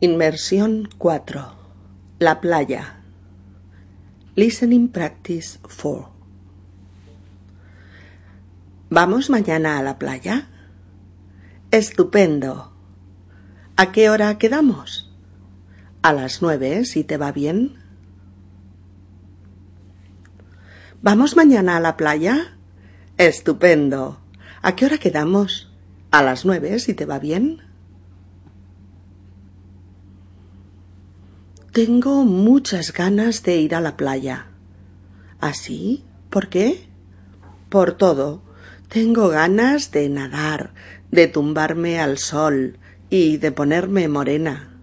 Inmersión 4. La playa. Listening Practice 4. ¿Vamos mañana a la playa? Estupendo. ¿A qué hora quedamos? A las nueve, si te va bien. ¿Vamos mañana a la playa? Estupendo. ¿A qué hora quedamos? A las nueve, si te va bien. Tengo muchas ganas de ir a la playa. ¿Así? ¿Por qué? Por todo. Tengo ganas de nadar, de tumbarme al sol y de ponerme morena.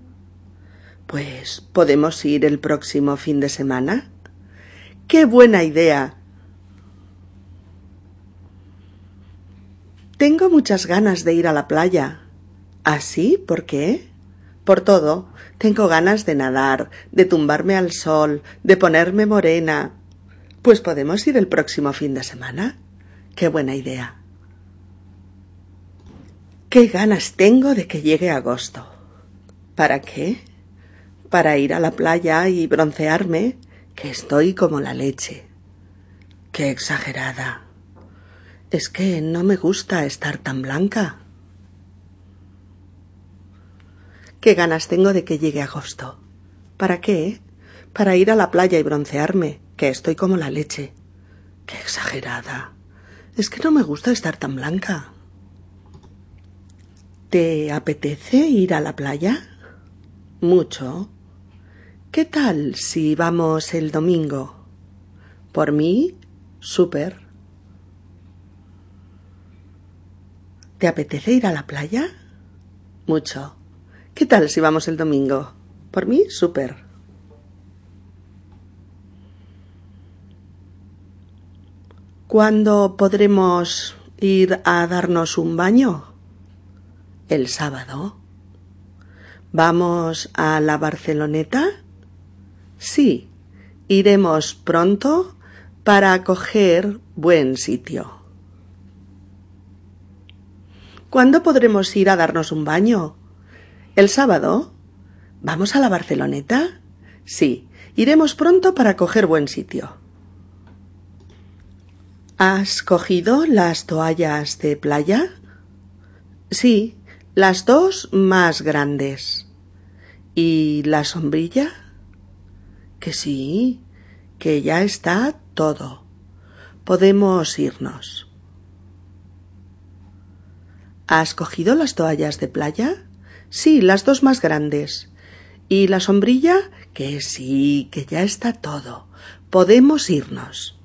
Pues podemos ir el próximo fin de semana. ¡Qué buena idea! Tengo muchas ganas de ir a la playa. ¿Así? ¿Por qué? Por todo. Tengo ganas de nadar, de tumbarme al sol, de ponerme morena. Pues podemos ir el próximo fin de semana. Qué buena idea. Qué ganas tengo de que llegue agosto. ¿Para qué? Para ir a la playa y broncearme, que estoy como la leche. Qué exagerada. Es que no me gusta estar tan blanca. Qué ganas tengo de que llegue agosto. ¿Para qué? Para ir a la playa y broncearme, que estoy como la leche. Qué exagerada. Es que no me gusta estar tan blanca. ¿Te apetece ir a la playa? Mucho. ¿Qué tal si vamos el domingo? Por mí, súper. ¿Te apetece ir a la playa? Mucho. ¿Qué tal si vamos el domingo? Por mí, súper. ¿Cuándo podremos ir a darnos un baño? El sábado. ¿Vamos a la Barceloneta? Sí, iremos pronto para coger buen sitio. ¿Cuándo podremos ir a darnos un baño? ¿El sábado? ¿Vamos a la Barceloneta? Sí, iremos pronto para coger buen sitio. ¿Has cogido las toallas de playa? Sí, las dos más grandes. ¿Y la sombrilla? Que sí, que ya está todo. Podemos irnos. ¿Has cogido las toallas de playa? Sí, las dos más grandes. ¿Y la sombrilla? Que sí, que ya está todo. Podemos irnos.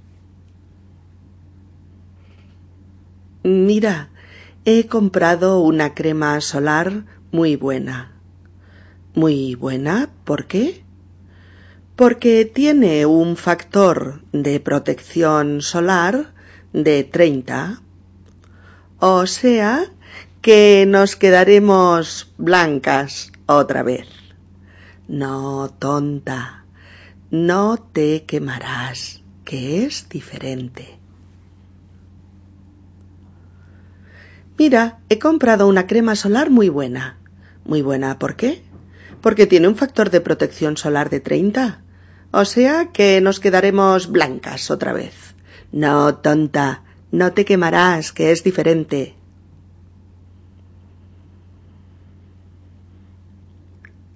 Mira, he comprado una crema solar muy buena. Muy buena, ¿por qué? Porque tiene un factor de protección solar de treinta. O sea, que nos quedaremos blancas otra vez. No, tonta, no te quemarás, que es diferente. Mira, he comprado una crema solar muy buena. Muy buena, ¿por qué? Porque tiene un factor de protección solar de treinta. O sea que nos quedaremos blancas otra vez. No, tonta, no te quemarás, que es diferente.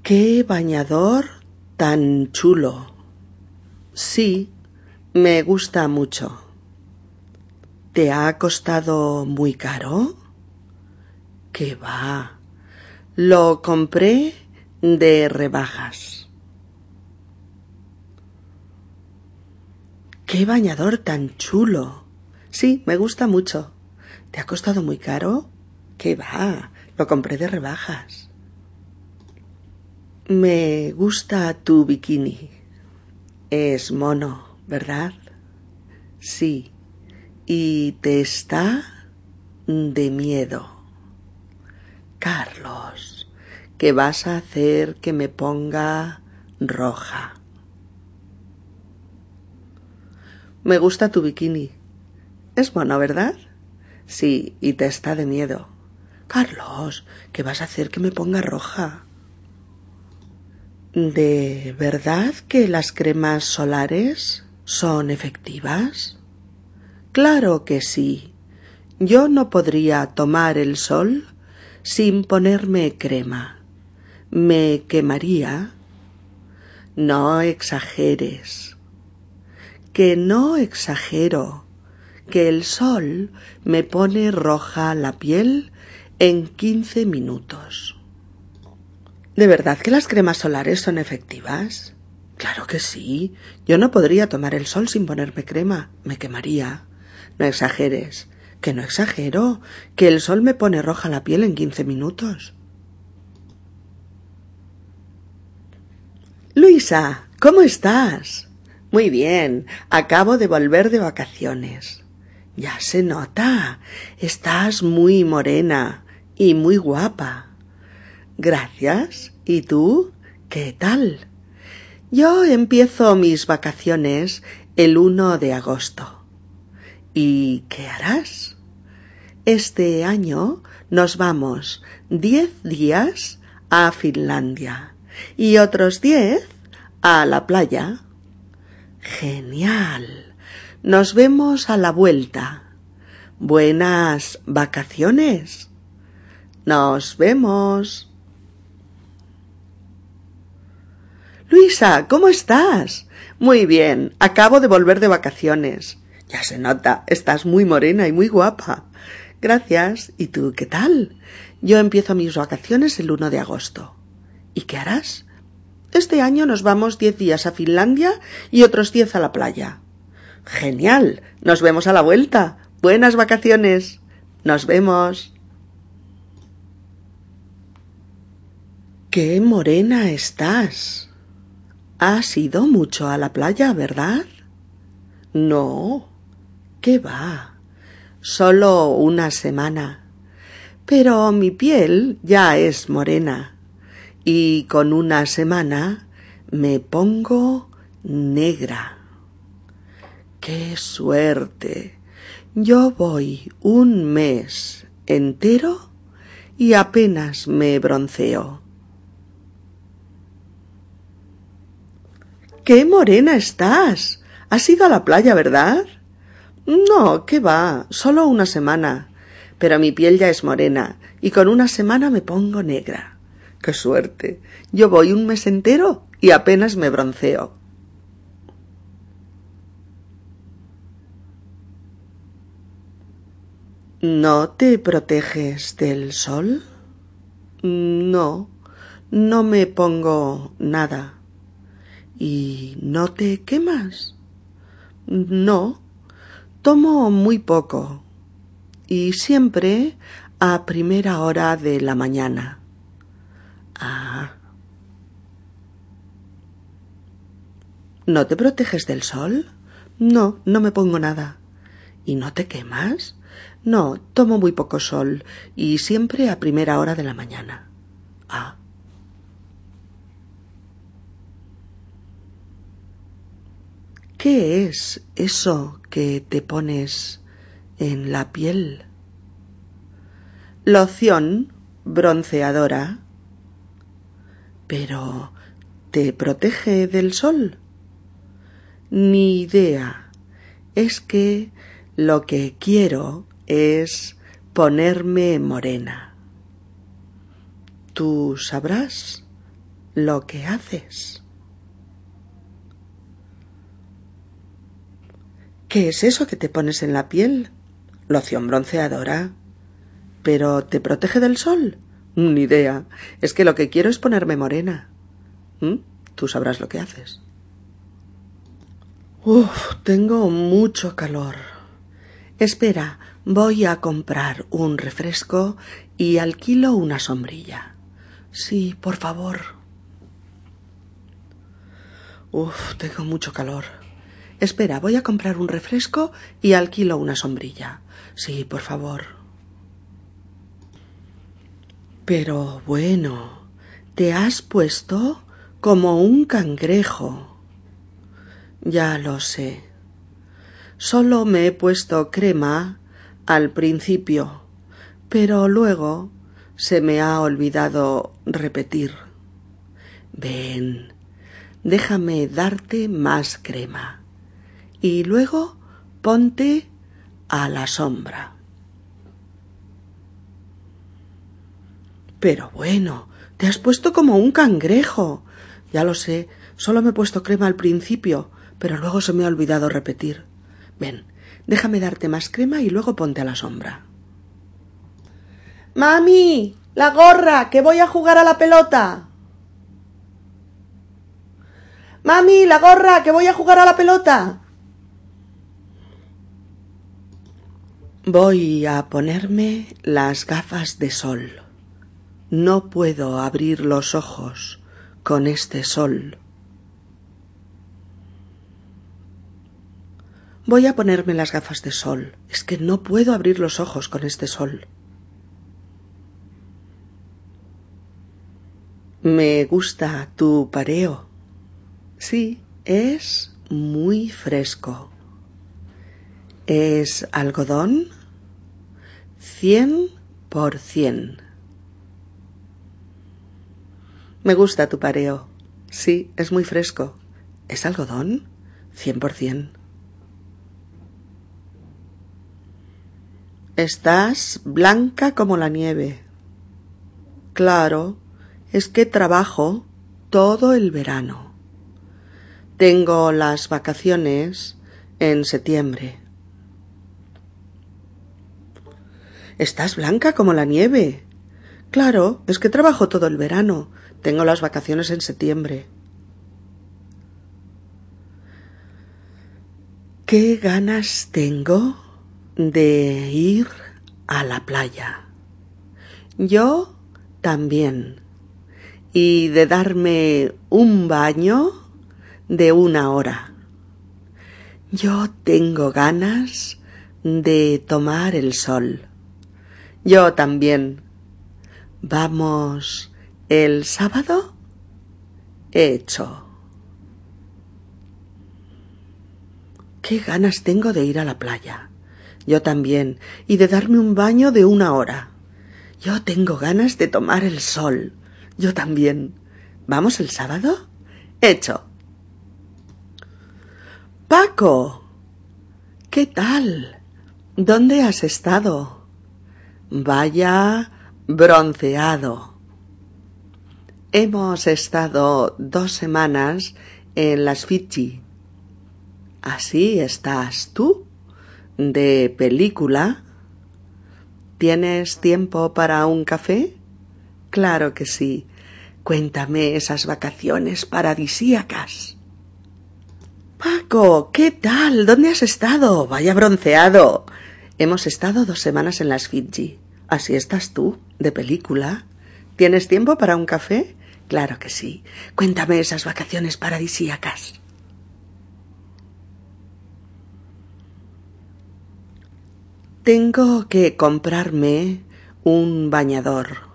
¡Qué bañador tan chulo! Sí, me gusta mucho. ¿Te ha costado muy caro? ¿Qué va? Lo compré de rebajas. ¡Qué bañador tan chulo! Sí, me gusta mucho. ¿Te ha costado muy caro? ¿Qué va? Lo compré de rebajas. Me gusta tu bikini. Es mono, ¿verdad? Sí. Y te está de miedo. Carlos, ¿qué vas a hacer que me ponga roja? Me gusta tu bikini. Es mono, ¿verdad? Sí, y te está de miedo. Carlos, ¿qué vas a hacer que me ponga roja? ¿De verdad que las cremas solares son efectivas? Claro que sí. Yo no podría tomar el sol sin ponerme crema. Me quemaría. No exageres. Que no exagero. Que el sol me pone roja la piel en quince minutos. ¿De verdad que las cremas solares son efectivas? Claro que sí. Yo no podría tomar el sol sin ponerme crema. Me quemaría. No exageres. Que no exagero. Que el sol me pone roja la piel en quince minutos. Luisa, ¿cómo estás? Muy bien. Acabo de volver de vacaciones. Ya se nota. Estás muy morena y muy guapa. Gracias. ¿Y tú? ¿Qué tal? Yo empiezo mis vacaciones el 1 de agosto. ¿Y qué harás? Este año nos vamos diez días a Finlandia y otros diez a la playa. Genial. Nos vemos a la vuelta. Buenas vacaciones. Nos vemos. Luisa, ¿cómo estás? Muy bien. Acabo de volver de vacaciones. Ya se nota, estás muy morena y muy guapa. Gracias. ¿Y tú qué tal? Yo empiezo mis vacaciones el 1 de agosto. ¿Y qué harás? Este año nos vamos diez días a Finlandia y otros diez a la playa. Genial. Nos vemos a la vuelta. Buenas vacaciones. Nos vemos. Qué morena estás. Has ido mucho a la playa, ¿verdad? No. ¿Qué va? Solo una semana. Pero mi piel ya es morena. Y con una semana me pongo negra. ¡Qué suerte! Yo voy un mes entero y apenas me bronceo. ¡Qué morena estás! Has ido a la playa, ¿verdad? No, qué va, solo una semana. Pero mi piel ya es morena, y con una semana me pongo negra. ¡Qué suerte! Yo voy un mes entero y apenas me bronceo. ¿No te proteges del sol? No, no me pongo nada. ¿Y no te quemas? No, tomo muy poco y siempre a primera hora de la mañana. Ah. ¿No te proteges del sol? No, no me pongo nada. ¿Y no te quemas? No, tomo muy poco sol y siempre a primera hora de la mañana. Ah. ¿Qué es eso que te pones en la piel? Loción bronceadora. Pero ¿te protege del sol? Ni idea. Es que lo que quiero es ponerme morena. Tú sabrás lo que haces. ¿Qué es eso que te pones en la piel? Loción bronceadora. ¿Pero te protege del sol? Ni idea. Es que lo que quiero es ponerme morena. ¿Mm? Tú sabrás lo que haces. Uf, tengo mucho calor. Espera, voy a comprar un refresco y alquilo una sombrilla. Sí, por favor. Uf, tengo mucho calor. Espera, voy a comprar un refresco y alquilo una sombrilla. Sí, por favor. Pero bueno, te has puesto como un cangrejo. Ya lo sé. Solo me he puesto crema al principio, pero luego se me ha olvidado repetir. Ven, déjame darte más crema. Y luego ponte a la sombra. Pero bueno, te has puesto como un cangrejo. Ya lo sé, solo me he puesto crema al principio, pero luego se me ha olvidado repetir. Ven, déjame darte más crema y luego ponte a la sombra. Mami, la gorra, que voy a jugar a la pelota. Mami, la gorra, que voy a jugar a la pelota. Voy a ponerme las gafas de sol. No puedo abrir los ojos con este sol. Voy a ponerme las gafas de sol. Es que no puedo abrir los ojos con este sol. Me gusta tu pareo. Sí, es muy fresco. ¿Es algodón? Cien por cien. Me gusta tu pareo. Sí, es muy fresco. ¿Es algodón? Cien por cien. Estás blanca como la nieve. Claro, es que trabajo todo el verano. Tengo las vacaciones en septiembre. Estás blanca como la nieve. Claro, es que trabajo todo el verano. Tengo las vacaciones en septiembre. ¿Qué ganas tengo de ir a la playa? Yo también. Y de darme un baño de una hora. Yo tengo ganas de tomar el sol. Yo también. ¿Vamos el sábado? Hecho. Qué ganas tengo de ir a la playa. Yo también. Y de darme un baño de una hora. Yo tengo ganas de tomar el sol. Yo también. ¿Vamos el sábado? Hecho. Paco. ¿Qué tal? ¿Dónde has estado? Vaya bronceado. Hemos estado dos semanas en las Fiji. ¿Así estás tú? ¿De película? ¿Tienes tiempo para un café? Claro que sí. Cuéntame esas vacaciones paradisíacas. Paco, ¿qué tal? ¿Dónde has estado? Vaya bronceado. Hemos estado dos semanas en las Fiji. ¿Así estás tú, de película? ¿Tienes tiempo para un café? Claro que sí. Cuéntame esas vacaciones paradisíacas. Tengo que comprarme un bañador.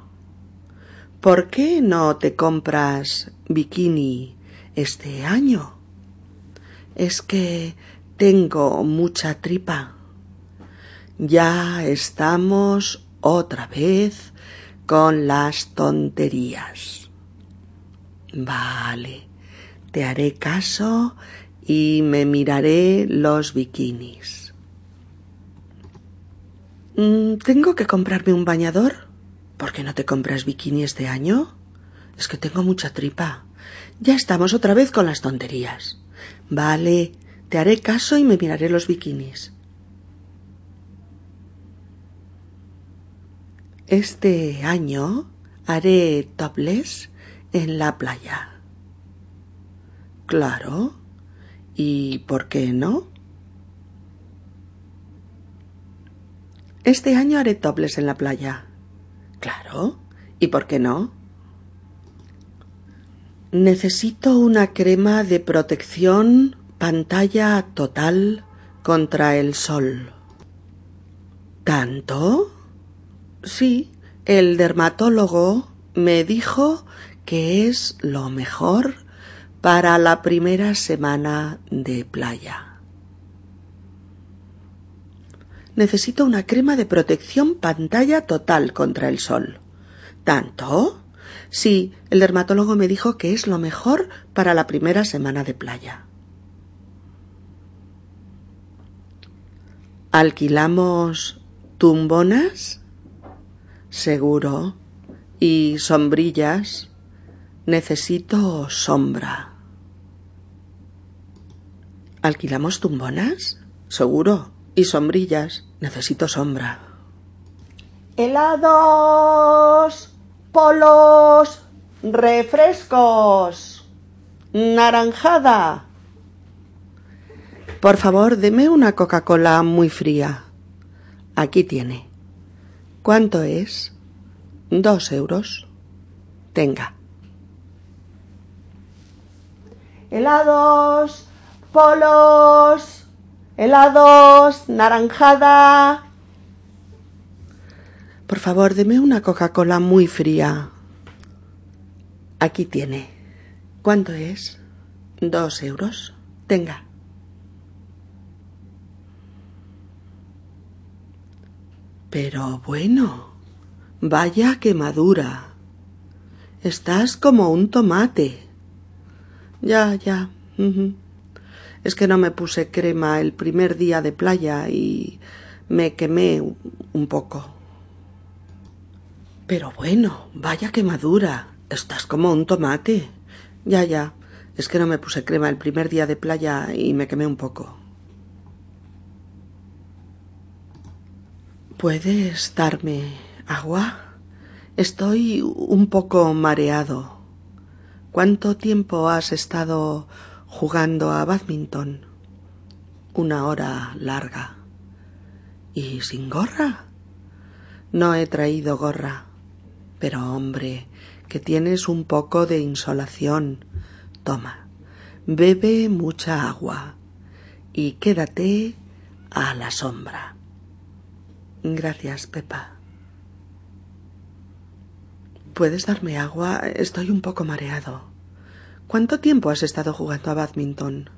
¿Por qué no te compras bikini este año? Es que tengo mucha tripa. Ya estamos otra vez con las tonterías. Vale, te haré caso y me miraré los bikinis. Mm, ¿Tengo que comprarme un bañador? ¿Por qué no te compras bikini este año? Es que tengo mucha tripa. Ya estamos otra vez con las tonterías. Vale, te haré caso y me miraré los bikinis. Este año haré topless en la playa. Claro. ¿Y por qué no? Este año haré topless en la playa. Claro. ¿Y por qué no? Necesito una crema de protección pantalla total contra el sol. ¿Tanto? Sí, el dermatólogo me dijo que es lo mejor para la primera semana de playa. Necesito una crema de protección pantalla total contra el sol. ¿Tanto? Sí, el dermatólogo me dijo que es lo mejor para la primera semana de playa. ¿Alquilamos tumbonas? Seguro. ¿Y sombrillas? Necesito sombra. ¿Alquilamos tumbonas? Seguro. ¿Y sombrillas? Necesito sombra. Helados, polos, refrescos, naranjada. Por favor, deme una Coca-Cola muy fría. Aquí tiene. ¿Cuánto es? Dos euros. Tenga. Helados, polos, helados, naranjada. Por favor, deme una Coca-Cola muy fría. Aquí tiene. ¿Cuánto es? Dos euros. Tenga. Pero bueno, vaya quemadura. Estás como un tomate. Ya, ya. Es que no me puse crema el primer día de playa y me quemé un poco. Pero bueno, vaya quemadura. Estás como un tomate. Ya, ya. Es que no me puse crema el primer día de playa y me quemé un poco. ¿Puedes darme agua? Estoy un poco mareado. ¿Cuánto tiempo has estado jugando a badminton? Una hora larga. ¿Y sin gorra? No he traído gorra. Pero hombre, que tienes un poco de insolación. Toma, bebe mucha agua y quédate a la sombra. Gracias, Pepa. ¿Puedes darme agua? Estoy un poco mareado. ¿Cuánto tiempo has estado jugando a badminton?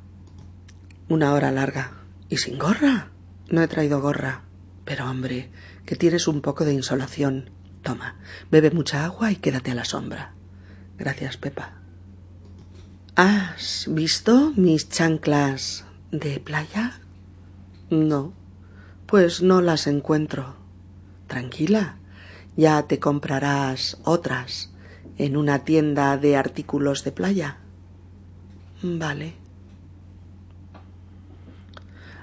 Una hora larga. ¿Y sin gorra? No he traído gorra. Pero hombre, que tienes un poco de insolación. Toma, bebe mucha agua y quédate a la sombra. Gracias, Pepa. ¿Has visto mis chanclas de playa? No, pues no las encuentro. Tranquila, ya te comprarás otras en una tienda de artículos de playa. Vale.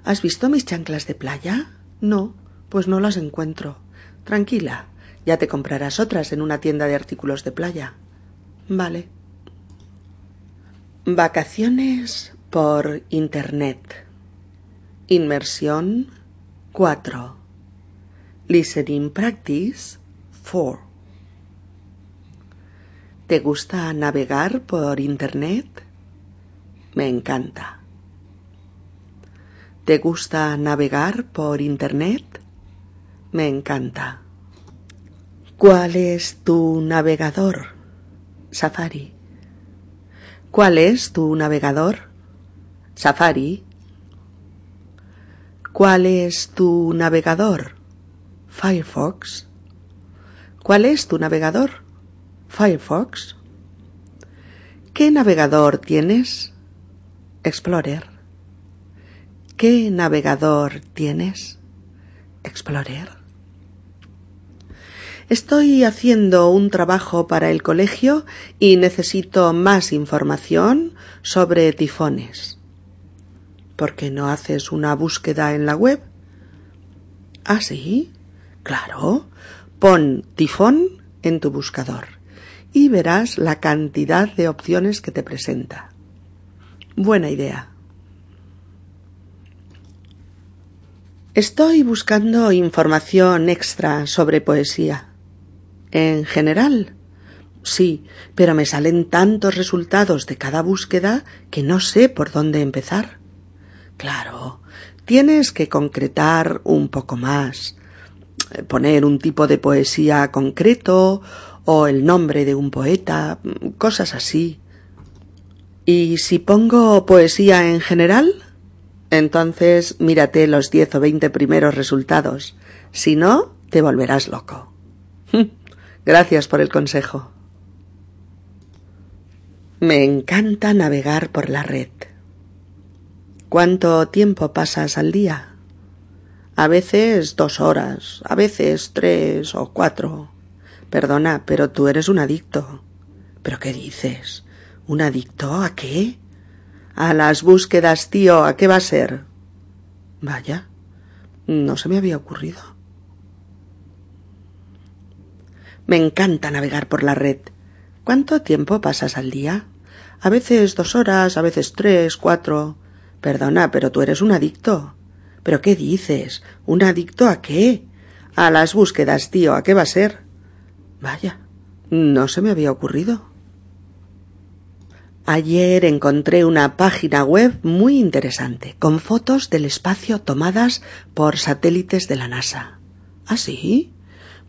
¿Has visto mis chanclas de playa? No, pues no las encuentro. Tranquila, ya te comprarás otras en una tienda de artículos de playa. Vale. Vacaciones por Internet. Inmersión 4. Listening Practice 4. ¿Te gusta navegar por Internet? Me encanta. ¿Te gusta navegar por Internet? Me encanta. ¿Cuál es tu navegador? Safari. ¿Cuál es tu navegador? Safari. ¿Cuál es tu navegador? Firefox. ¿Cuál es tu navegador? Firefox. ¿Qué navegador tienes? Explorer. ¿Qué navegador tienes? Explorer. Estoy haciendo un trabajo para el colegio y necesito más información sobre tifones. ¿Por qué no haces una búsqueda en la web? ¿Ah, sí? Claro. Pon tifón en tu buscador y verás la cantidad de opciones que te presenta. Buena idea. Estoy buscando información extra sobre poesía. En general. Sí, pero me salen tantos resultados de cada búsqueda que no sé por dónde empezar. Claro, tienes que concretar un poco más, poner un tipo de poesía concreto o el nombre de un poeta, cosas así. ¿Y si pongo poesía en general? Entonces mírate los diez o veinte primeros resultados. Si no, te volverás loco. Gracias por el consejo. Me encanta navegar por la red. ¿Cuánto tiempo pasas al día? A veces dos horas, a veces tres o cuatro. Perdona, pero tú eres un adicto. ¿Pero qué dices? ¿Un adicto a qué? A las búsquedas, tío, ¿a qué va a ser? Vaya, no se me había ocurrido. Me encanta navegar por la red. ¿Cuánto tiempo pasas al día? A veces dos horas, a veces tres, cuatro. Perdona, pero tú eres un adicto. ¿Pero qué dices? ¿Un adicto a qué? A las búsquedas, tío. ¿A qué va a ser? Vaya, no se me había ocurrido. Ayer encontré una página web muy interesante, con fotos del espacio tomadas por satélites de la NASA. ¿Ah, sí?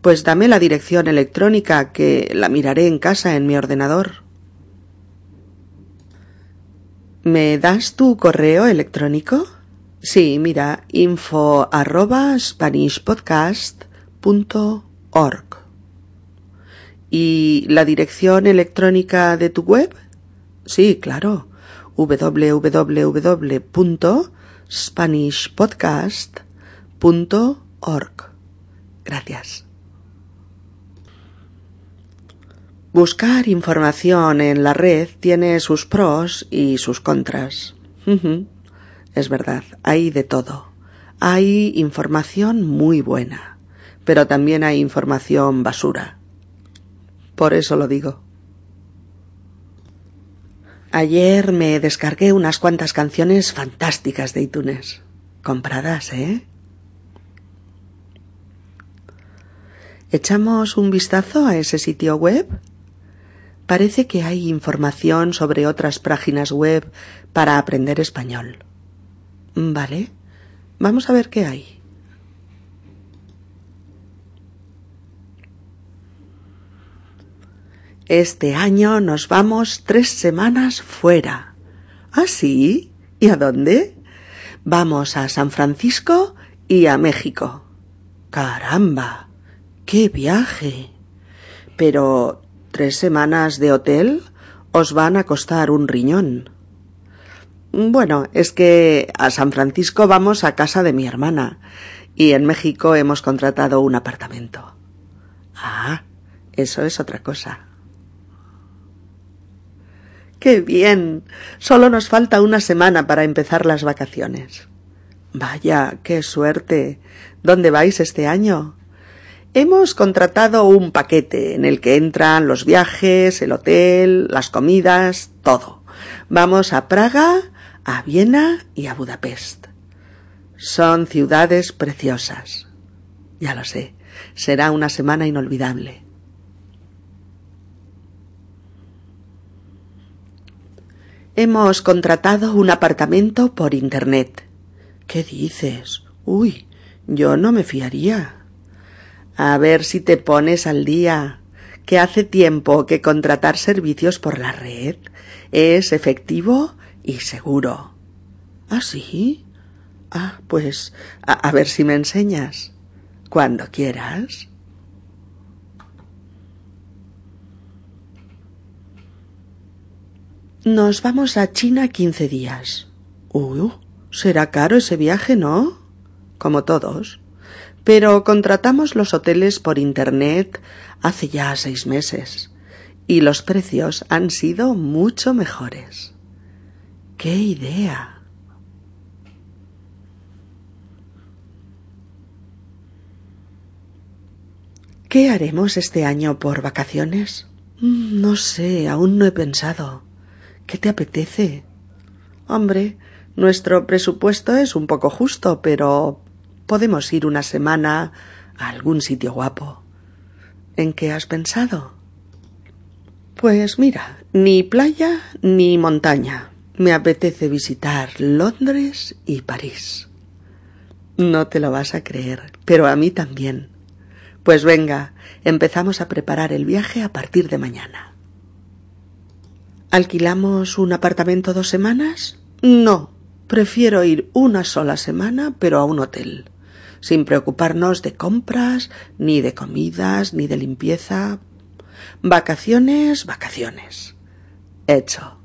Pues dame la dirección electrónica que la miraré en casa en mi ordenador. ¿Me das tu correo electrónico? Sí, mira, info arroba spanishpodcast.org. ¿Y la dirección electrónica de tu web? Sí, claro. www.spanishpodcast.org. Gracias. Buscar información en la red tiene sus pros y sus contras. Es verdad, hay de todo. Hay información muy buena, pero también hay información basura. Por eso lo digo. Ayer me descargué unas cuantas canciones fantásticas de iTunes. Compradas, ¿eh? ¿Echamos un vistazo a ese sitio web? Parece que hay información sobre otras páginas web para aprender español. Vale. Vamos a ver qué hay. Este año nos vamos tres semanas fuera. ¿Ah, sí? ¿Y a dónde? Vamos a San Francisco y a México. Caramba. ¡Qué viaje! Pero tres semanas de hotel os van a costar un riñón. Bueno, es que a San Francisco vamos a casa de mi hermana y en México hemos contratado un apartamento. Ah, eso es otra cosa. ¡Qué bien! Solo nos falta una semana para empezar las vacaciones. Vaya, qué suerte. ¿Dónde vais este año? Hemos contratado un paquete en el que entran los viajes, el hotel, las comidas, todo. Vamos a Praga, a Viena y a Budapest. Son ciudades preciosas. Ya lo sé, será una semana inolvidable. Hemos contratado un apartamento por Internet. ¿Qué dices? Uy, yo no me fiaría. A ver si te pones al día, que hace tiempo que contratar servicios por la red es efectivo y seguro. ¿Ah, sí? Ah, pues a, ver si me enseñas. Cuando quieras. Nos vamos a China quince días. Uh, será caro ese viaje, ¿no? Como todos. Pero contratamos los hoteles por Internet hace ya seis meses y los precios han sido mucho mejores. ¡Qué idea! ¿Qué haremos este año por vacaciones? Mm, no sé, aún no he pensado. ¿Qué te apetece? Hombre, nuestro presupuesto es un poco justo, pero podemos ir una semana a algún sitio guapo. ¿En qué has pensado? Pues mira, ni playa ni montaña. Me apetece visitar Londres y París. No te lo vas a creer, pero a mí también. Pues venga, empezamos a preparar el viaje a partir de mañana. ¿Alquilamos un apartamento dos semanas? No, prefiero ir una sola semana, pero a un hotel, sin preocuparnos de compras, ni de comidas, ni de limpieza. Vacaciones, vacaciones. hecho.